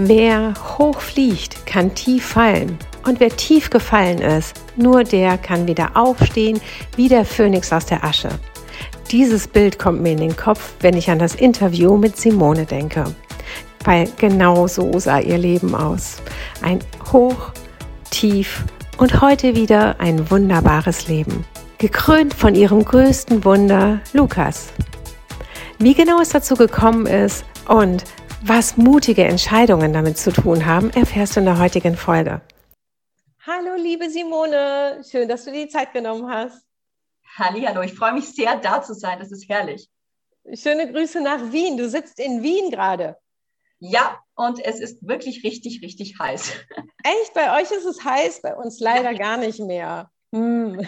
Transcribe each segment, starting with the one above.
Wer hoch fliegt, kann tief fallen. Und wer tief gefallen ist, nur der kann wieder aufstehen wie der Phönix aus der Asche. Dieses Bild kommt mir in den Kopf, wenn ich an das Interview mit Simone denke weil genau so sah ihr Leben aus. Ein Hoch, Tief und heute wieder ein wunderbares Leben. Gekrönt von ihrem größten Wunder, Lukas. Wie genau es dazu gekommen ist und was mutige Entscheidungen damit zu tun haben, erfährst du in der heutigen Folge. Hallo, liebe Simone, schön, dass du dir die Zeit genommen hast. Hallo, ich freue mich sehr, da zu sein. Das ist herrlich. Schöne Grüße nach Wien. Du sitzt in Wien gerade. Ja, und es ist wirklich richtig, richtig heiß. Echt? Bei euch ist es heiß, bei uns leider ja. gar nicht mehr. Hm.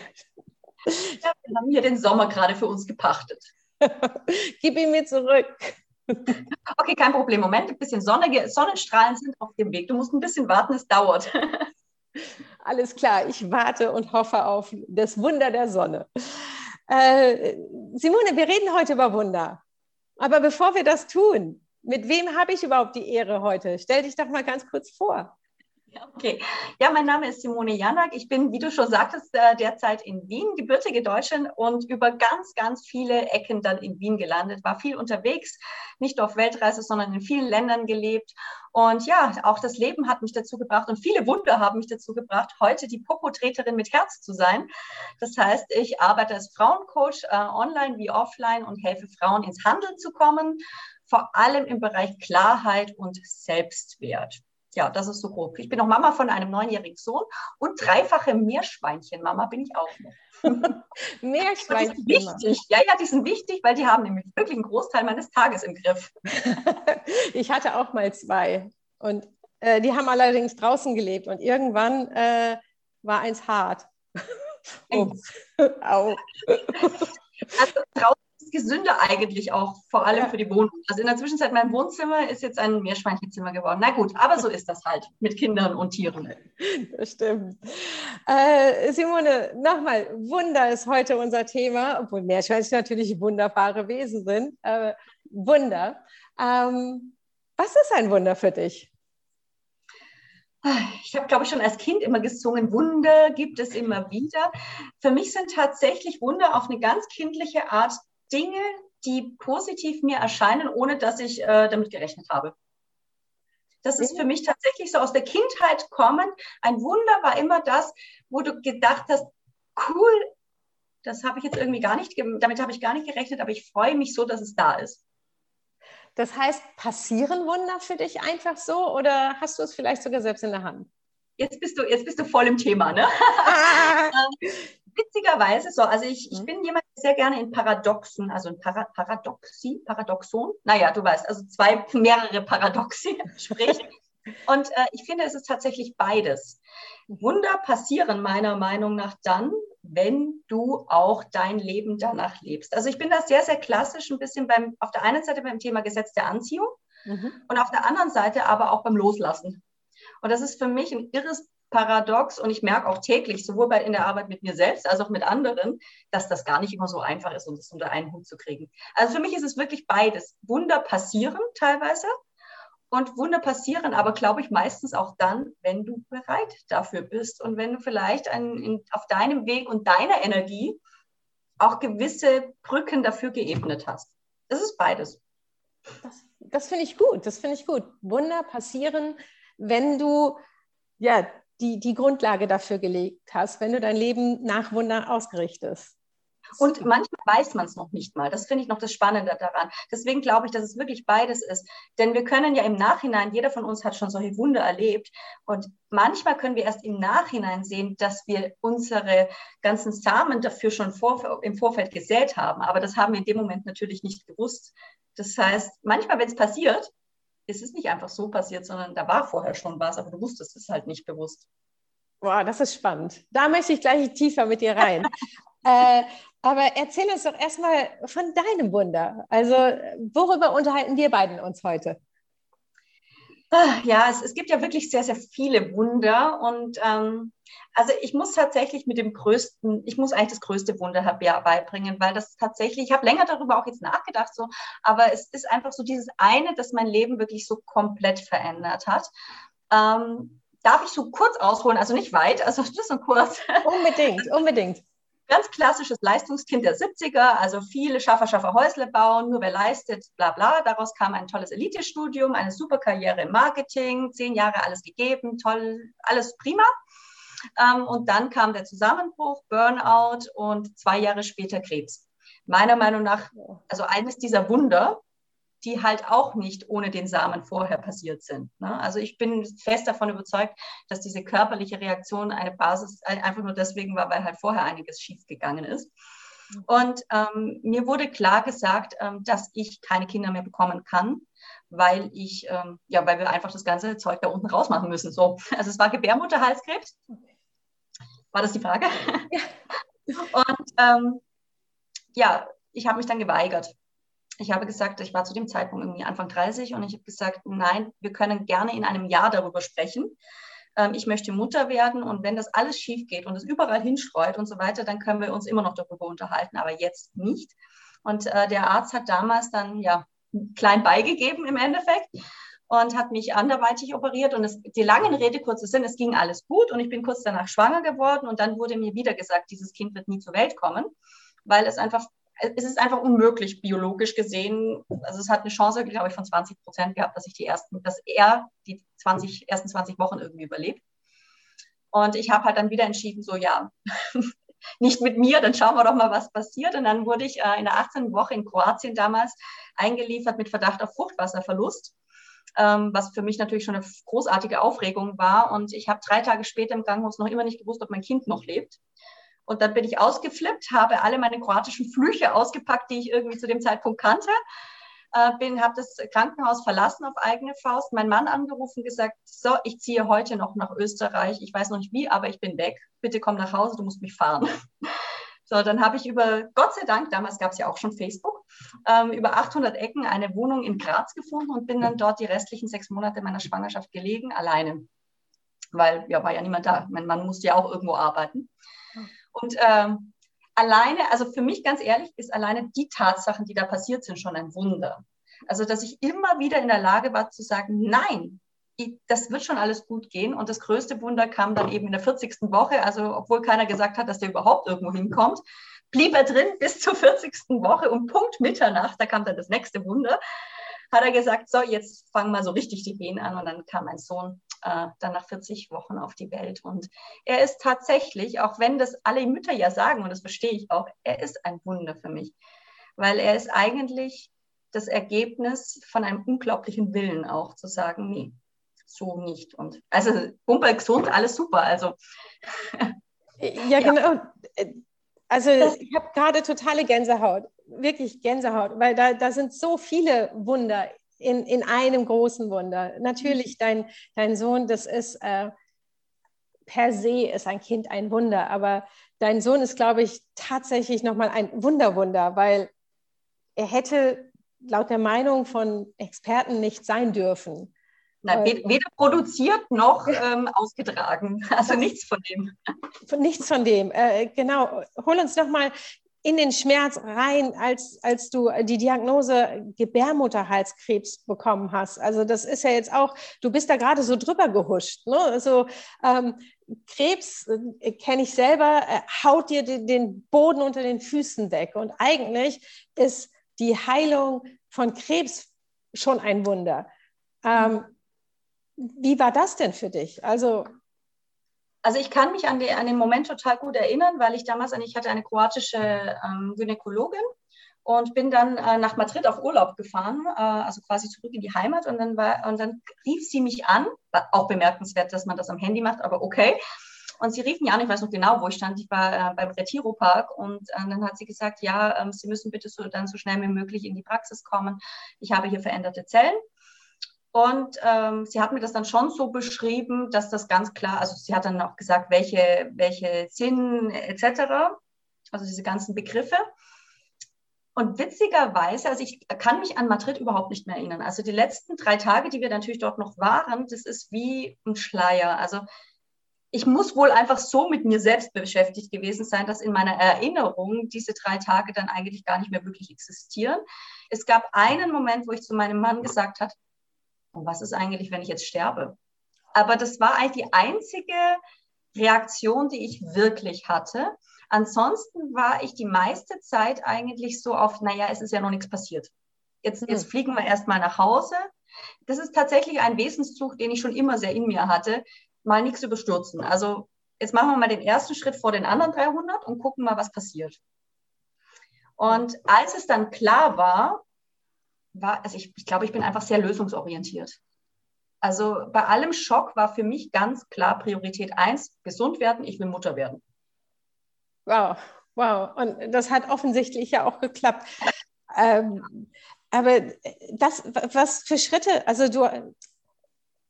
Ja, wir haben hier den Sommer gerade für uns gepachtet. Gib ihn mir zurück. Okay, kein Problem. Moment, ein bisschen Sonne, Sonnenstrahlen sind auf dem Weg. Du musst ein bisschen warten, es dauert. Alles klar, ich warte und hoffe auf das Wunder der Sonne. Äh, Simone, wir reden heute über Wunder. Aber bevor wir das tun, mit wem habe ich überhaupt die Ehre heute? Stell dich doch mal ganz kurz vor. Okay, ja, mein Name ist Simone Janak. Ich bin, wie du schon sagtest, äh, derzeit in Wien, gebürtige Deutschin und über ganz, ganz viele Ecken dann in Wien gelandet. War viel unterwegs, nicht nur auf Weltreise, sondern in vielen Ländern gelebt. Und ja, auch das Leben hat mich dazu gebracht und viele Wunder haben mich dazu gebracht, heute die Popotreterin mit Herz zu sein. Das heißt, ich arbeite als Frauencoach äh, online wie offline und helfe Frauen ins Handeln zu kommen, vor allem im Bereich Klarheit und Selbstwert. Ja, das ist so grob. Ich bin noch Mama von einem neunjährigen Sohn und dreifache Meerschweinchen-Mama bin ich auch noch. Meerschweinchen. Wichtig. Ja, ja, die sind wichtig, weil die haben nämlich wirklich einen Großteil meines Tages im Griff. ich hatte auch mal zwei und äh, die haben allerdings draußen gelebt und irgendwann äh, war eins hart. Ups. Au. Also draußen gesünder eigentlich auch, vor allem für die Wohnung. Also in der Zwischenzeit, mein Wohnzimmer ist jetzt ein Meerschweinchenzimmer geworden. Na gut, aber so ist das halt mit Kindern und Tieren. Das stimmt. Äh, Simone, nochmal, Wunder ist heute unser Thema, obwohl Meerschweinchen natürlich wunderbare Wesen sind. Äh, Wunder. Ähm, was ist ein Wunder für dich? Ich habe, glaube ich, schon als Kind immer gesungen, Wunder gibt es immer wieder. Für mich sind tatsächlich Wunder auf eine ganz kindliche Art Dinge, die positiv mir erscheinen, ohne dass ich äh, damit gerechnet habe. Das ist für mich tatsächlich so aus der Kindheit kommen. Ein Wunder war immer das, wo du gedacht hast, cool, das habe ich jetzt irgendwie gar nicht, damit habe ich gar nicht gerechnet, aber ich freue mich so, dass es da ist. Das heißt, passieren Wunder für dich einfach so oder hast du es vielleicht sogar selbst in der Hand? Jetzt bist du, jetzt bist du voll im Thema, ne? Ah. Witzigerweise so, also ich, ich mhm. bin jemand, der sehr gerne in Paradoxen, also in Para, Paradoxie, Paradoxon, naja, du weißt, also zwei, mehrere Paradoxie spricht. Und äh, ich finde, es ist tatsächlich beides. Wunder passieren meiner Meinung nach dann, wenn du auch dein Leben danach lebst. Also ich bin da sehr, sehr klassisch ein bisschen beim, auf der einen Seite beim Thema Gesetz der Anziehung mhm. und auf der anderen Seite aber auch beim Loslassen. Und das ist für mich ein irres paradox und ich merke auch täglich, sowohl bei, in der Arbeit mit mir selbst als auch mit anderen, dass das gar nicht immer so einfach ist, um das unter einen Hut zu kriegen. Also für mich ist es wirklich beides. Wunder passieren teilweise und Wunder passieren, aber glaube ich meistens auch dann, wenn du bereit dafür bist und wenn du vielleicht ein, in, auf deinem Weg und deiner Energie auch gewisse Brücken dafür geebnet hast. Das ist beides. Das, das finde ich gut, das finde ich gut. Wunder passieren, wenn du ja die, die Grundlage dafür gelegt hast, wenn du dein Leben nach Wunder ausgerichtest. Und manchmal weiß man es noch nicht mal. Das finde ich noch das Spannende daran. Deswegen glaube ich, dass es wirklich beides ist. Denn wir können ja im Nachhinein, jeder von uns hat schon solche Wunder erlebt. Und manchmal können wir erst im Nachhinein sehen, dass wir unsere ganzen Samen dafür schon vor, im Vorfeld gesät haben. Aber das haben wir in dem Moment natürlich nicht gewusst. Das heißt, manchmal, wenn es passiert, es ist nicht einfach so passiert, sondern da war vorher schon was, aber du wusstest es halt nicht bewusst. Boah, das ist spannend. Da möchte ich gleich tiefer mit dir rein. äh, aber erzähl uns doch erstmal von deinem Wunder. Also, worüber unterhalten wir beiden uns heute? Ah, ja, es, es gibt ja wirklich sehr, sehr viele Wunder und ähm, also ich muss tatsächlich mit dem größten, ich muss eigentlich das größte Wunder beibringen, weil das tatsächlich, ich habe länger darüber auch jetzt nachgedacht, so, aber es ist einfach so dieses eine, das mein Leben wirklich so komplett verändert hat. Ähm, darf ich so kurz ausholen, also nicht weit, also ist so kurz. Unbedingt, unbedingt ganz klassisches Leistungskind der 70er, also viele Schaffer, Schaffer Häusle bauen, nur wer leistet, bla bla. Daraus kam ein tolles Elitestudium, eine super Karriere im Marketing, zehn Jahre alles gegeben, toll, alles prima. Ähm, und dann kam der Zusammenbruch, Burnout und zwei Jahre später Krebs. Meiner Meinung nach, also eines dieser Wunder, die halt auch nicht ohne den Samen vorher passiert sind. Ne? Also ich bin fest davon überzeugt, dass diese körperliche Reaktion eine Basis einfach nur deswegen war, weil halt vorher einiges schiefgegangen ist. Und ähm, mir wurde klar gesagt, ähm, dass ich keine Kinder mehr bekommen kann, weil ich, ähm, ja, weil wir einfach das ganze Zeug da unten rausmachen müssen. So, also es war Gebärmutterhalskrebs. War das die Frage? Ja. Und ähm, ja, ich habe mich dann geweigert. Ich habe gesagt, ich war zu dem Zeitpunkt irgendwie Anfang 30 und ich habe gesagt, nein, wir können gerne in einem Jahr darüber sprechen. Ähm, ich möchte Mutter werden und wenn das alles schief geht und es überall hinstreut und so weiter, dann können wir uns immer noch darüber unterhalten, aber jetzt nicht. Und äh, der Arzt hat damals dann ja klein beigegeben im Endeffekt und hat mich anderweitig operiert. Und es, die langen Rede, kurze Sinn, es ging alles gut und ich bin kurz danach schwanger geworden und dann wurde mir wieder gesagt, dieses Kind wird nie zur Welt kommen, weil es einfach es ist einfach unmöglich, biologisch gesehen. Also es hat eine Chance, glaube ich, von 20 Prozent gehabt, dass ich die ersten, dass er die 20, ersten 20 Wochen irgendwie überlebt. Und ich habe halt dann wieder entschieden, so ja, nicht mit mir, dann schauen wir doch mal, was passiert. Und dann wurde ich äh, in der 18. Woche in Kroatien damals eingeliefert mit Verdacht auf Fruchtwasserverlust, ähm, was für mich natürlich schon eine großartige Aufregung war. Und ich habe drei Tage später im Krankenhaus noch immer nicht gewusst, ob mein Kind noch lebt. Und dann bin ich ausgeflippt, habe alle meine kroatischen Flüche ausgepackt, die ich irgendwie zu dem Zeitpunkt kannte. Äh, bin, habe das Krankenhaus verlassen auf eigene Faust, meinen Mann angerufen, gesagt, so, ich ziehe heute noch nach Österreich. Ich weiß noch nicht wie, aber ich bin weg. Bitte komm nach Hause, du musst mich fahren. So, dann habe ich über, Gott sei Dank, damals gab es ja auch schon Facebook, ähm, über 800 Ecken eine Wohnung in Graz gefunden und bin dann dort die restlichen sechs Monate meiner Schwangerschaft gelegen, alleine. Weil ja, war ja niemand da. Mein Mann musste ja auch irgendwo arbeiten. Und ähm, alleine, also für mich ganz ehrlich, ist alleine die Tatsachen, die da passiert sind, schon ein Wunder. Also, dass ich immer wieder in der Lage war zu sagen, nein, das wird schon alles gut gehen. Und das größte Wunder kam dann eben in der 40. Woche. Also, obwohl keiner gesagt hat, dass der überhaupt irgendwo hinkommt, blieb er drin bis zur 40. Woche um Punkt Mitternacht. Da kam dann das nächste Wunder. Hat er gesagt, so, jetzt fangen wir so richtig die Gehen an. Und dann kam mein Sohn äh, dann nach 40 Wochen auf die Welt. Und er ist tatsächlich, auch wenn das alle Mütter ja sagen, und das verstehe ich auch, er ist ein Wunder für mich, weil er ist eigentlich das Ergebnis von einem unglaublichen Willen auch zu sagen, nee, so nicht. Und also Pumper gesund, alles super. Also ja, genau. Also ich habe gerade totale Gänsehaut, wirklich Gänsehaut, weil da, da sind so viele Wunder in, in einem großen Wunder. Natürlich, dein, dein Sohn, das ist äh, per se ist ein Kind ein Wunder, aber dein Sohn ist, glaube ich, tatsächlich nochmal ein Wunderwunder, weil er hätte laut der Meinung von Experten nicht sein dürfen. Nein, weder produziert noch ähm, ausgetragen. Also nichts von dem. Nichts von dem. Äh, genau. Hol uns noch mal in den Schmerz rein, als, als du die Diagnose Gebärmutterhalskrebs bekommen hast. Also das ist ja jetzt auch, du bist da gerade so drüber gehuscht. Ne? Also ähm, Krebs, äh, kenne ich selber, äh, haut dir den, den Boden unter den Füßen weg. Und eigentlich ist die Heilung von Krebs schon ein Wunder. Ähm, wie war das denn für dich? Also also ich kann mich an, die, an, den Moment total gut erinnern, weil ich damals, ich hatte eine kroatische ähm, Gynäkologin und bin dann äh, nach Madrid auf Urlaub gefahren, äh, also quasi zurück in die Heimat und dann, war, und dann rief sie mich an, auch bemerkenswert, dass man das am Handy macht, aber okay. Und sie rief mich an, ich weiß noch genau, wo ich stand, ich war äh, beim Retiro Park und äh, dann hat sie gesagt, ja, ähm, Sie müssen bitte so, dann so schnell wie möglich in die Praxis kommen. Ich habe hier veränderte Zellen Und ähm, sie hat mir das dann schon so beschrieben, dass das ganz klar, also sie hat dann auch gesagt, welche, welche Sinn etc., also diese ganzen Begriffe. Und witzigerweise, also ich kann mich an Madrid überhaupt nicht mehr erinnern. Also die letzten drei Tage, die wir natürlich dort noch waren, das ist wie ein Schleier. Also ich muss wohl einfach so mit mir selbst beschäftigt gewesen sein, dass in meiner Erinnerung diese drei Tage dann eigentlich gar nicht mehr wirklich existieren. Es gab einen Moment, wo ich zu meinem Mann gesagt habe, und was ist eigentlich, wenn ich jetzt sterbe? Aber das war eigentlich die einzige Reaktion, die ich wirklich hatte. Ansonsten war ich die meiste Zeit eigentlich so auf, naja, es ist ja noch nichts passiert. Jetzt, jetzt hm. fliegen wir erstmal nach Hause. Das ist tatsächlich ein Wesenszug, den ich schon immer sehr in mir hatte, mal nichts überstürzen. Also jetzt machen wir mal den ersten Schritt vor den anderen 300 und gucken mal, was passiert. Und als es dann klar war, war, also ich, ich glaube, ich bin einfach sehr lösungsorientiert. Also bei allem Schock war für mich ganz klar Priorität eins, gesund werden, ich will Mutter werden. Wow, wow. Und das hat offensichtlich ja auch geklappt. Ähm, aber das, was für Schritte, also du,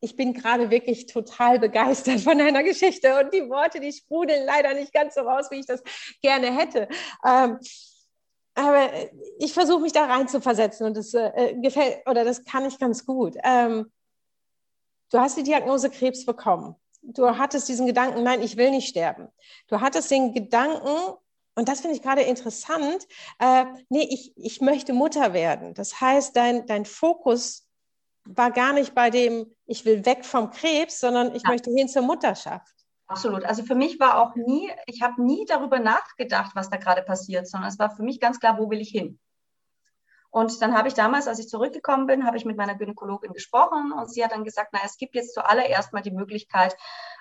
ich bin gerade wirklich total begeistert von deiner Geschichte und die Worte, die sprudeln leider nicht ganz so raus, wie ich das gerne hätte. Ähm, aber ich versuche mich da rein zu versetzen und das äh, gefällt oder das kann ich ganz gut. Ähm, du hast die Diagnose Krebs bekommen. Du hattest diesen Gedanken, nein, ich will nicht sterben. Du hattest den Gedanken, und das finde ich gerade interessant, äh, nee, ich, ich möchte Mutter werden. Das heißt, dein, dein Fokus war gar nicht bei dem, ich will weg vom Krebs, sondern ich ja. möchte hin zur Mutterschaft. Absolut. Also für mich war auch nie, ich habe nie darüber nachgedacht, was da gerade passiert, sondern es war für mich ganz klar, wo will ich hin? Und dann habe ich damals, als ich zurückgekommen bin, habe ich mit meiner Gynäkologin gesprochen und sie hat dann gesagt, na, es gibt jetzt zuallererst mal die Möglichkeit,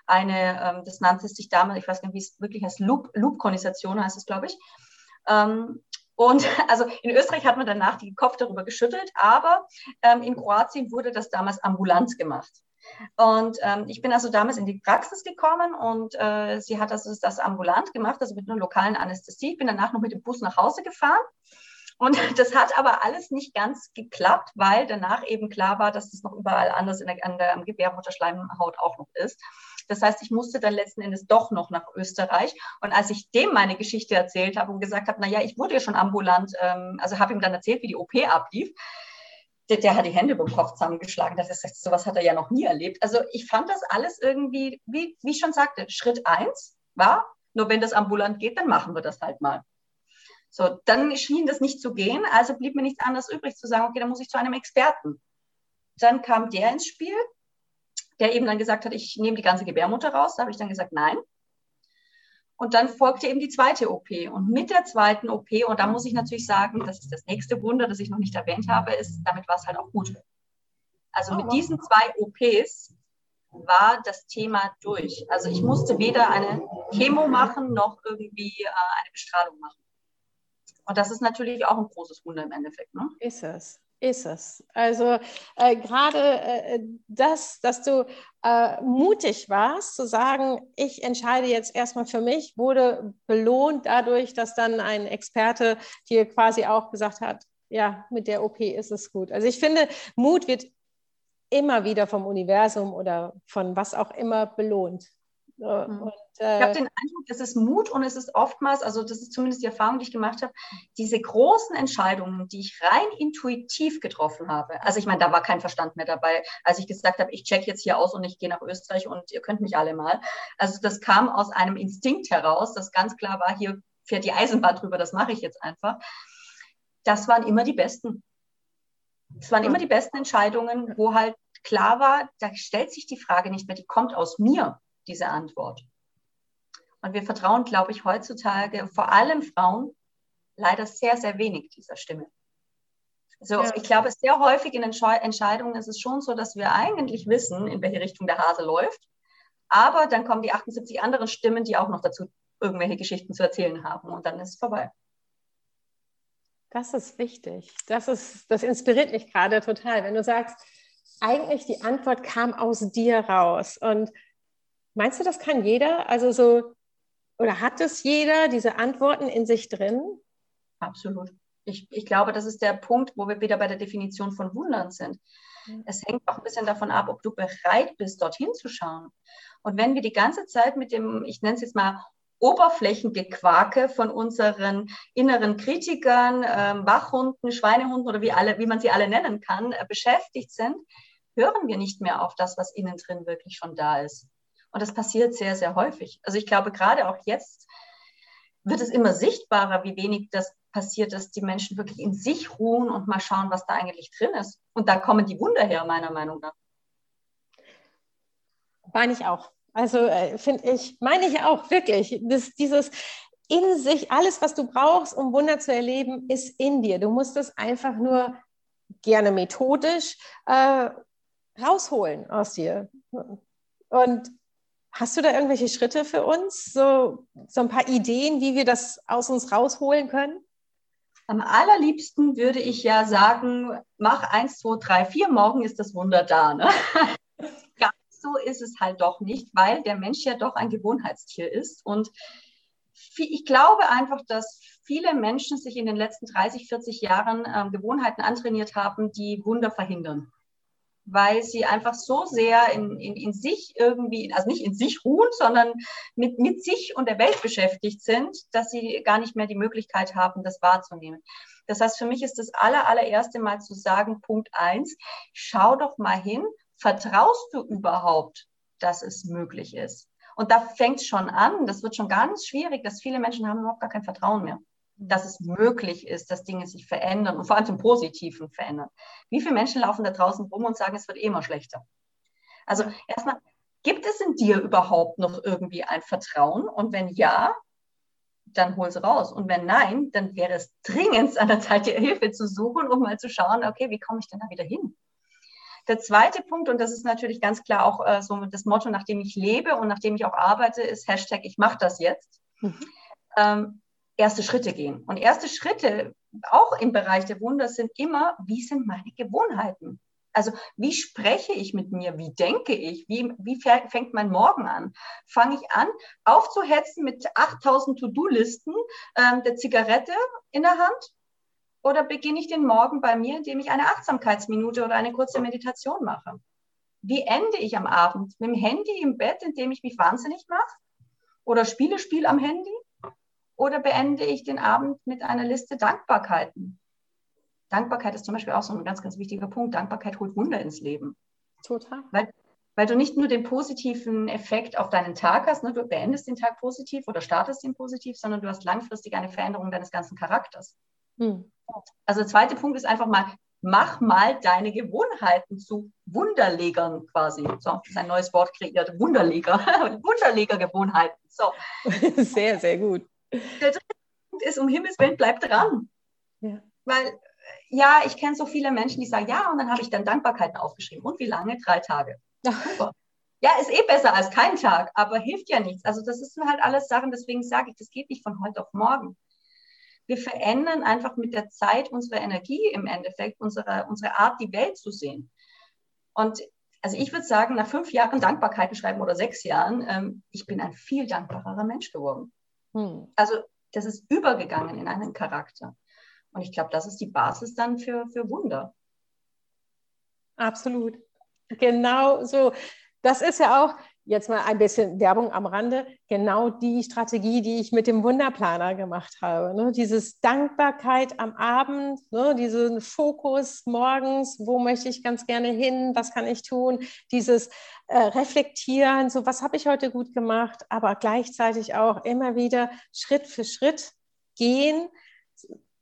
eine, ähm, das nannte sich damals, ich weiß nicht, wie es wirklich heißt, Loop, Loop-Konisation heißt es, glaube ich. Ähm, und also in Österreich hat man danach den Kopf darüber geschüttelt, aber ähm, in Kroatien wurde das damals ambulant gemacht. Und ähm, ich bin also damals in die Praxis gekommen und äh, sie hat also das ambulant gemacht, also mit einer lokalen Anästhesie. Ich bin danach noch mit dem Bus nach Hause gefahren. Und das hat aber alles nicht ganz geklappt, weil danach eben klar war, dass es noch überall anders in der, an der Gebärmutterschleimhaut auch noch ist. Das heißt, ich musste dann letzten Endes doch noch nach Österreich. Und als ich dem meine Geschichte erzählt habe und gesagt habe, naja, ich wurde ja schon ambulant, ähm, also habe ihm dann erzählt, wie die OP ablief, der, der, hat die Hände über den Kopf zusammengeschlagen. Das ist, sowas hat er ja noch nie erlebt. Also ich fand das alles irgendwie, wie, wie ich schon sagte, Schritt eins war, nur wenn das ambulant geht, dann machen wir das halt mal. So, dann schien das nicht zu gehen, also blieb mir nichts anderes übrig zu sagen, okay, dann muss ich zu einem Experten. Dann kam der ins Spiel, der eben dann gesagt hat, ich nehme die ganze Gebärmutter raus. Da habe ich dann gesagt, nein. Und dann folgte eben die zweite OP. Und mit der zweiten OP, und da muss ich natürlich sagen, das ist das nächste Wunder, das ich noch nicht erwähnt habe, ist, damit war es halt auch gut. Also mit diesen zwei OPs war das Thema durch. Also ich musste weder eine Chemo machen, noch irgendwie äh, eine Bestrahlung machen. Und das ist natürlich auch ein großes Wunder im Endeffekt. Ne? Ist es ist es. Also äh, gerade äh, das, dass du äh, mutig warst zu sagen, ich entscheide jetzt erstmal für mich, wurde belohnt dadurch, dass dann ein Experte dir quasi auch gesagt hat, ja, mit der OP ist es gut. Also ich finde, Mut wird immer wieder vom Universum oder von was auch immer belohnt. Mhm. Und, äh, ich habe den Eindruck, es ist Mut und es ist oftmals, also das ist zumindest die Erfahrung, die ich gemacht habe, diese großen Entscheidungen, die ich rein intuitiv getroffen habe. Also ich meine, da war kein Verstand mehr dabei, als ich gesagt habe, ich check jetzt hier aus und ich gehe nach Österreich und ihr könnt mich alle mal. Also das kam aus einem Instinkt heraus, das ganz klar war, hier fährt die Eisenbahn drüber, das mache ich jetzt einfach. Das waren immer die besten. Es waren immer die besten Entscheidungen, wo halt klar war, da stellt sich die Frage nicht mehr, die kommt aus mir diese Antwort. Und wir vertrauen, glaube ich, heutzutage vor allem Frauen leider sehr, sehr wenig dieser Stimme. Also ja. ich glaube, sehr häufig in Entscheidungen ist es schon so, dass wir eigentlich wissen, in welche Richtung der Hase läuft. Aber dann kommen die 78 anderen Stimmen, die auch noch dazu irgendwelche Geschichten zu erzählen haben. Und dann ist es vorbei. Das ist wichtig. Das, ist, das inspiriert mich gerade total, wenn du sagst, eigentlich die Antwort kam aus dir raus. Und Meinst du, das kann jeder? Also so, oder hat es jeder, diese Antworten in sich drin? Absolut. Ich, ich glaube, das ist der Punkt, wo wir wieder bei der Definition von Wundern sind. Es hängt auch ein bisschen davon ab, ob du bereit bist, dorthin zu schauen. Und wenn wir die ganze Zeit mit dem, ich nenne es jetzt mal Oberflächengequake von unseren inneren Kritikern, äh, Wachhunden, Schweinehunden oder wie, alle, wie man sie alle nennen kann, äh, beschäftigt sind, hören wir nicht mehr auf das, was innen drin wirklich schon da ist. Und das passiert sehr, sehr häufig. Also ich glaube, gerade auch jetzt wird es immer sichtbarer, wie wenig das passiert, dass die Menschen wirklich in sich ruhen und mal schauen, was da eigentlich drin ist. Und da kommen die Wunder her, meiner Meinung nach. Meine ich auch. Also äh, finde ich, meine ich auch wirklich, dass dieses in sich, alles, was du brauchst, um Wunder zu erleben, ist in dir. Du musst es einfach nur gerne methodisch äh, rausholen aus dir. Und hast du da irgendwelche Schritte für uns? So, so ein paar Ideen, wie wir das aus uns rausholen können? Am allerliebsten würde ich ja sagen, mach eins, zwei, drei, vier, morgen ist das Wunder da. Ne? so ist es halt doch nicht, weil der Mensch ja doch ein Gewohnheitstier ist. Und ich glaube einfach, dass viele Menschen sich in den letzten 30, 40 Jahren äh, Gewohnheiten antrainiert haben, die Wunder verhindern. Weil sie einfach so sehr in, in, in sich irgendwie, also nicht in sich ruhen, sondern mit, mit sich und der Welt beschäftigt sind, dass sie gar nicht mehr die Möglichkeit haben, das wahrzunehmen. Das heißt, für mich ist das aller, allererste Mal zu sagen, Punkt eins, schau doch mal hin, vertraust du überhaupt, dass es möglich ist? Und da fängt es schon an, das wird schon ganz schwierig, dass viele Menschen haben überhaupt gar kein Vertrauen mehr, dass es möglich ist, dass Dinge sich verändern und vor allem zum Positiven verändern. Wie viele Menschen laufen da draußen rum und sagen, es wird eh immer schlechter? Also erstmal, gibt es in dir überhaupt noch irgendwie ein Vertrauen? Und wenn ja, dann hol es raus. Und wenn nein, dann wäre es dringend an der Zeit, dir Hilfe zu suchen, um mal zu schauen, okay, wie komme ich denn da wieder hin? Der zweite Punkt, und das ist natürlich ganz klar auch äh, so das Motto, nach dem ich lebe und nach dem ich auch arbeite, ist Hashtag ich mache das jetzt. Mhm. Ähm, erste Schritte gehen. Und erste Schritte, auch im Bereich der Wunder, sind immer, wie sind meine Gewohnheiten? Also wie spreche ich mit mir? Wie denke ich? Wie, wie fängt mein Morgen an? Fange ich an, aufzuhetzen mit 8000 To-Do-Listen ähm, der Zigarette in der Hand? Oder beginne ich den Morgen bei mir, indem ich eine Achtsamkeitsminute oder eine kurze Meditation mache? Wie ende ich am Abend? Mit dem Handy im Bett, indem ich mich wahnsinnig mache? Oder spiele Spiel am Handy? Oder beende ich den Abend mit einer Liste Dankbarkeiten? Dankbarkeit ist zum Beispiel auch so ein ganz, ganz wichtiger Punkt. Dankbarkeit holt Wunder ins Leben. Total. Weil, weil du nicht nur den positiven Effekt auf deinen Tag hast, ne? du beendest den Tag positiv oder startest ihn positiv, sondern du hast langfristig eine Veränderung deines ganzen Charakters. Hm. Also der zweite Punkt ist einfach mal, mach mal deine Gewohnheiten zu Wunderlegern quasi. So, das ist ein neues Wort kreiert, Wunderleger, Wunderlegergewohnheiten. So. Sehr, sehr gut. Der dritte Punkt ist, um Himmels Willen, bleib dran. Ja. Weil, ja, ich kenne so viele Menschen, die sagen, ja, und dann habe ich dann Dankbarkeiten aufgeschrieben. Und wie lange? Drei Tage. Super. Ja, ist eh besser als kein Tag, aber hilft ja nichts. Also das sind halt alles Sachen, deswegen sage ich, das geht nicht von heute auf morgen wir verändern einfach mit der Zeit unsere Energie im Endeffekt, unsere, unsere Art, die Welt zu sehen. Und also ich würde sagen, nach fünf Jahren Dankbarkeiten schreiben oder sechs Jahren, ähm, ich bin ein viel dankbarerer Mensch geworden. Hm. Also das ist übergegangen in einen Charakter. Und ich glaube, das ist die Basis dann für, für Wunder. Absolut. Genau so. Das ist ja auch, jetzt mal ein bisschen Werbung am Rande, genau die Strategie, die ich mit dem Wunderplaner gemacht habe. Ne? Dieses Dankbarkeit am Abend, ne? diesen Fokus morgens, wo möchte ich ganz gerne hin, was kann ich tun, dieses äh, Reflektieren, so was habe ich heute gut gemacht, aber gleichzeitig auch immer wieder Schritt für Schritt gehen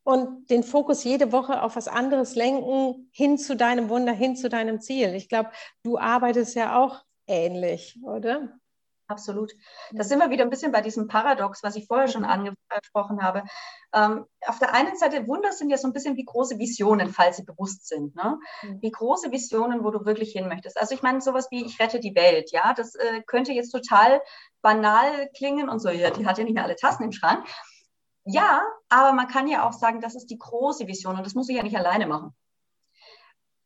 und den Fokus jede Woche auf was anderes lenken, hin zu deinem Wunder, hin zu deinem Ziel. Ich glaube, du arbeitest ja auch ähnlich, oder? Absolut. Da sind wir wieder ein bisschen bei diesem Paradox, was ich vorher schon angesprochen habe. Ähm, auf der einen Seite, Wunder sind ja so ein bisschen wie große Visionen, falls sie bewusst sind. Ne? Wie große Visionen, wo du wirklich hin möchtest. Also ich meine, sowas wie ich rette die Welt, ja, das äh, könnte jetzt total banal klingen und so, ja, die hat ja nicht mehr alle Tassen im Schrank. Ja, aber man kann ja auch sagen, das ist die große Vision und das muss ich ja nicht alleine machen.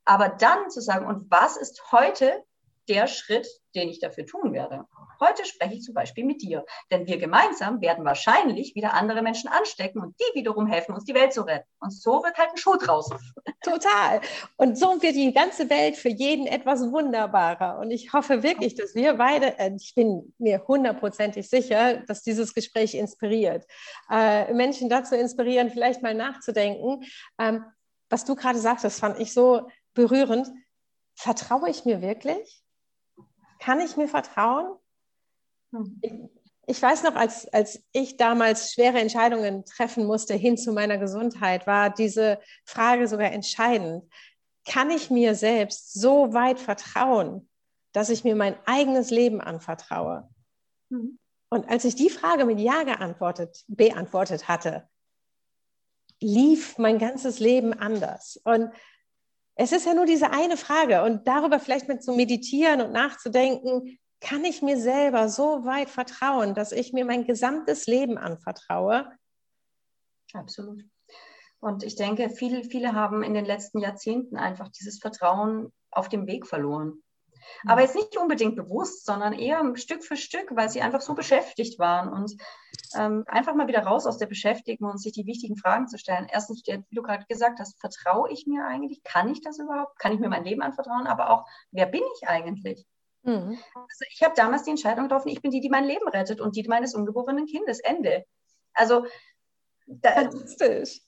Aber dann zu sagen, und was ist heute der Schritt, den ich dafür tun werde. Heute spreche ich zum Beispiel mit dir, denn wir gemeinsam werden wahrscheinlich wieder andere Menschen anstecken und die wiederum helfen uns, die Welt zu retten. Und so wird halt ein Schuh draus. Total. Und so wird die ganze Welt für jeden etwas wunderbarer. Und ich hoffe wirklich, dass wir beide, äh, ich bin mir hundertprozentig sicher, dass dieses Gespräch inspiriert. Äh, Menschen dazu inspirieren, vielleicht mal nachzudenken. Ähm, was du gerade sagst, das fand ich so berührend. Vertraue ich mir wirklich? Kann ich mir vertrauen? Ich, ich weiß noch, als, als ich damals schwere Entscheidungen treffen musste hin zu meiner Gesundheit, war diese Frage sogar entscheidend. Kann ich mir selbst so weit vertrauen, dass ich mir mein eigenes Leben anvertraue? Mhm. Und als ich die Frage mit Ja geantwortet, beantwortet hatte, lief mein ganzes Leben anders. Und es ist ja nur diese eine Frage und darüber vielleicht mit zu meditieren und nachzudenken, kann ich mir selber so weit vertrauen, dass ich mir mein gesamtes Leben anvertraue? Absolut. Und ich denke, viele, viele haben in den letzten Jahrzehnten einfach dieses Vertrauen auf dem Weg verloren. Aber jetzt nicht unbedingt bewusst, sondern eher Stück für Stück, weil sie einfach so beschäftigt waren und ähm, einfach mal wieder raus aus der Beschäftigung und sich die wichtigen Fragen zu stellen. Erstens, wie du gerade gesagt hast, vertraue ich mir eigentlich? Kann ich das überhaupt? Kann ich mir mein Leben anvertrauen? Aber auch, wer bin ich eigentlich? Mhm. Also ich habe damals die Entscheidung getroffen, ich bin die, die mein Leben rettet und die meines ungeborenen Kindes. Ende. Also da, Fantastisch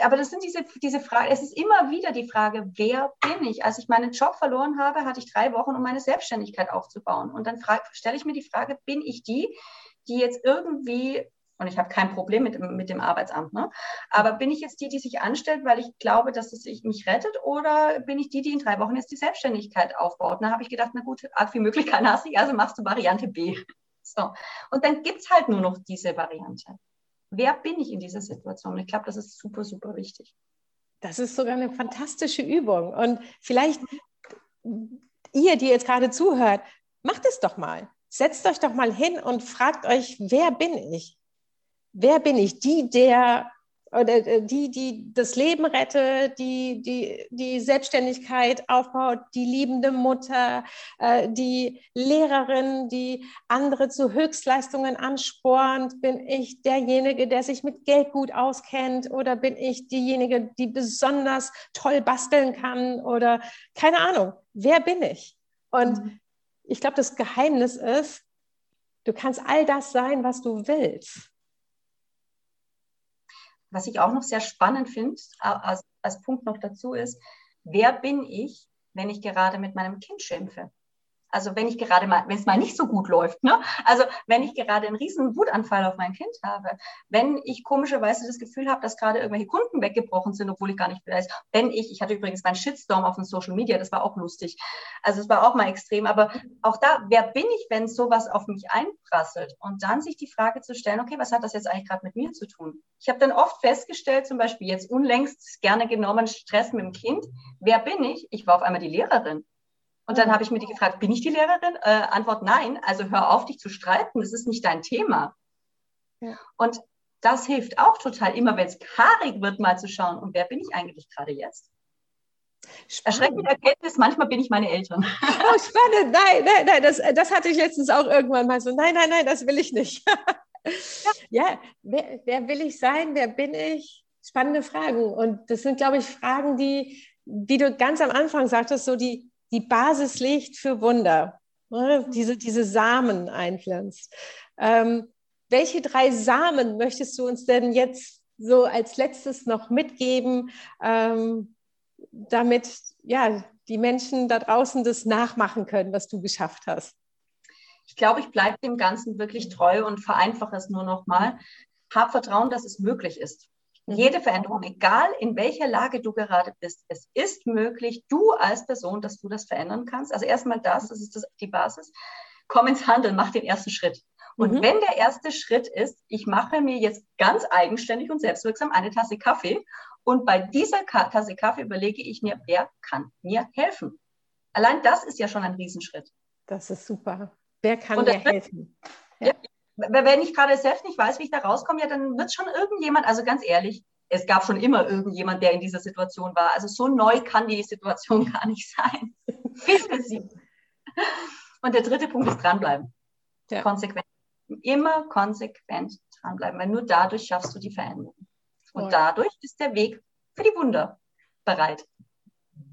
aber das sind diese, diese Fragen, es ist immer wieder die Frage, wer bin ich? Als ich meinen Job verloren habe, hatte ich drei Wochen, um meine Selbstständigkeit aufzubauen. Und dann stelle ich mir die Frage, bin ich die, die jetzt irgendwie, und ich habe kein Problem mit, mit dem Arbeitsamt, ne? aber bin ich jetzt die, die sich anstellt, weil ich glaube, dass es mich rettet, oder bin ich die, die in drei Wochen jetzt die Selbstständigkeit aufbaut? Und da habe ich gedacht, na gut, arg viel Möglichkeiten hast du, also machst du Variante B. So. Und dann gibt es halt nur noch diese Variante. Wer bin ich in dieser Situation? Ich glaube, das ist super, super wichtig. Das ist sogar eine fantastische Übung. Und vielleicht ihr, die jetzt gerade zuhört, macht es doch mal. Setzt euch doch mal hin und fragt euch, wer bin ich? Wer bin ich? Die, der oder äh, die, die das Leben rettet, die, die die Selbstständigkeit aufbaut, die liebende Mutter, äh, die Lehrerin, die andere zu Höchstleistungen anspornt? Bin ich derjenige, der sich mit Geld gut auskennt oder bin ich diejenige, die besonders toll basteln kann oder keine Ahnung, wer bin ich? Und mhm. ich glaube, das Geheimnis ist, du kannst all das sein, was du willst. Was ich auch noch sehr spannend finde, als, als Punkt noch dazu ist, wer bin ich, wenn ich gerade mit meinem Kind schimpfe? Also wenn ich gerade mal, wenn es mal nicht so gut läuft, ne? Also wenn ich gerade einen riesen Wutanfall auf mein Kind habe, wenn ich komischerweise das Gefühl habe, dass gerade irgendwelche Kunden weggebrochen sind, obwohl ich gar nicht weiß, wenn ich, ich hatte übrigens meinen Shitstorm auf den Social Media, das war auch lustig. Also es war auch mal extrem, aber auch da, wer bin ich, wenn sowas auf mich einprasselt? Und dann sich die Frage zu stellen, okay, was hat das jetzt eigentlich gerade mit mir zu tun? Ich habe dann oft festgestellt, zum Beispiel jetzt unlängst gerne genommen Stress mit dem Kind. Wer bin ich? Ich war auf einmal die Lehrerin. Und dann habe ich mir die gefragt, bin ich die Lehrerin? Äh, Antwort nein. Also hör auf, dich zu streiten. Das ist nicht dein Thema. Ja. Und das hilft auch total, immer wenn es haarig wird, mal zu schauen, und wer bin ich eigentlich gerade jetzt? Erschreckende Erkenntnis, manchmal bin ich meine Eltern. Oh, spannend. Nein, nein, nein, das, das hatte ich letztens auch irgendwann mal so. Nein, nein, nein, das will ich nicht. ja, ja wer, wer will ich sein? Wer bin ich? Spannende Fragen. Und das sind, glaube ich, Fragen, die, wie du ganz am Anfang sagtest, so die, die Basis legt für Wunder, ne? diese, diese Samen einpflanzt. Ähm, welche drei Samen möchtest du uns denn jetzt so als letztes noch mitgeben, ähm, damit ja, die Menschen da draußen das nachmachen können, was du geschafft hast? Ich glaube, ich bleibe dem Ganzen wirklich treu und vereinfache es nur noch mal. Hab Vertrauen, dass es möglich ist. Mhm. Jede Veränderung, egal in welcher Lage du gerade bist, es ist möglich, du als Person, dass du das verändern kannst. Also erstmal das, das ist das, die Basis. Komm ins Handeln, mach den ersten Schritt. Und mhm. wenn der erste Schritt ist, ich mache mir jetzt ganz eigenständig und selbstwirksam eine Tasse Kaffee und bei dieser Tasse Kaffee überlege ich mir, wer kann mir helfen? Allein das ist ja schon ein Riesenschritt. Das ist super. Wer kann mir helfen? Ja wenn ich gerade selbst nicht weiß, wie ich da rauskomme, ja, dann wird schon irgendjemand, also ganz ehrlich, es gab schon immer irgendjemand, der in dieser Situation war. Also so neu kann die Situation gar nicht sein. Bitte sie. Und der dritte Punkt ist dranbleiben. Ja. Konsequent. Immer konsequent dranbleiben, weil nur dadurch schaffst du die Veränderung. Und oh. dadurch ist der Weg für die Wunder bereit.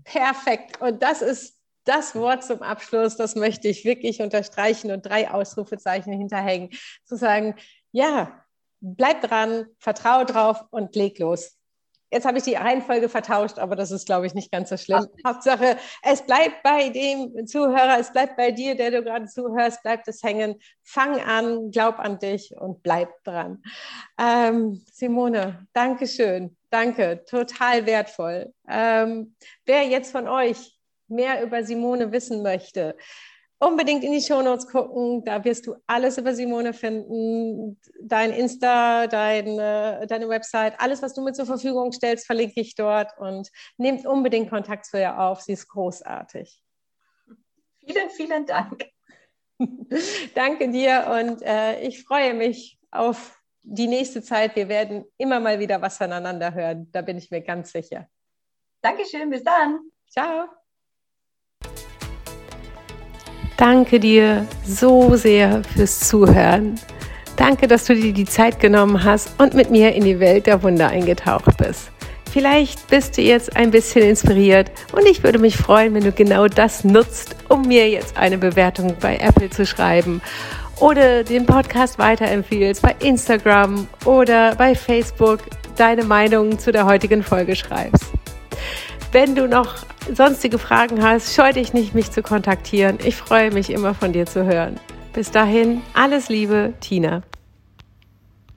Perfekt. Und das ist das Wort zum Abschluss, das möchte ich wirklich unterstreichen und drei Ausrufezeichen hinterhängen. Zu sagen, ja, bleib dran, vertraue drauf und leg los. Jetzt habe ich die Reihenfolge vertauscht, aber das ist, glaube ich, nicht ganz so schlimm. Ach. Hauptsache, es bleibt bei dem Zuhörer, es bleibt bei dir, der du gerade zuhörst, bleibt es hängen. Fang an, glaub an dich und bleib dran. Ähm, Simone, danke schön. Danke, total wertvoll. Ähm, wer jetzt von euch mehr über Simone wissen möchte, unbedingt in die Shownotes gucken. Da wirst du alles über Simone finden. Dein Insta, deine, deine Website, alles, was du mir zur Verfügung stellst, verlinke ich dort und nehmt unbedingt Kontakt zu ihr auf. Sie ist großartig. Vielen, vielen Dank. Danke dir und äh, ich freue mich auf die nächste Zeit. Wir werden immer mal wieder was voneinander hören. Da bin ich mir ganz sicher. Dankeschön, bis dann. Ciao. Danke dir so sehr fürs Zuhören. Danke, dass du dir die Zeit genommen hast und mit mir in die Welt der Wunder eingetaucht bist. Vielleicht bist du jetzt ein bisschen inspiriert und ich würde mich freuen, wenn du genau das nutzt, um mir jetzt eine Bewertung bei Apple zu schreiben oder den Podcast weiterempfiehlst bei Instagram oder bei Facebook deine Meinung zu der heutigen Folge schreibst. Wenn du noch sonstige Fragen hast, scheu dich nicht, mich zu kontaktieren. Ich freue mich immer von dir zu hören. Bis dahin, alles Liebe, Tina.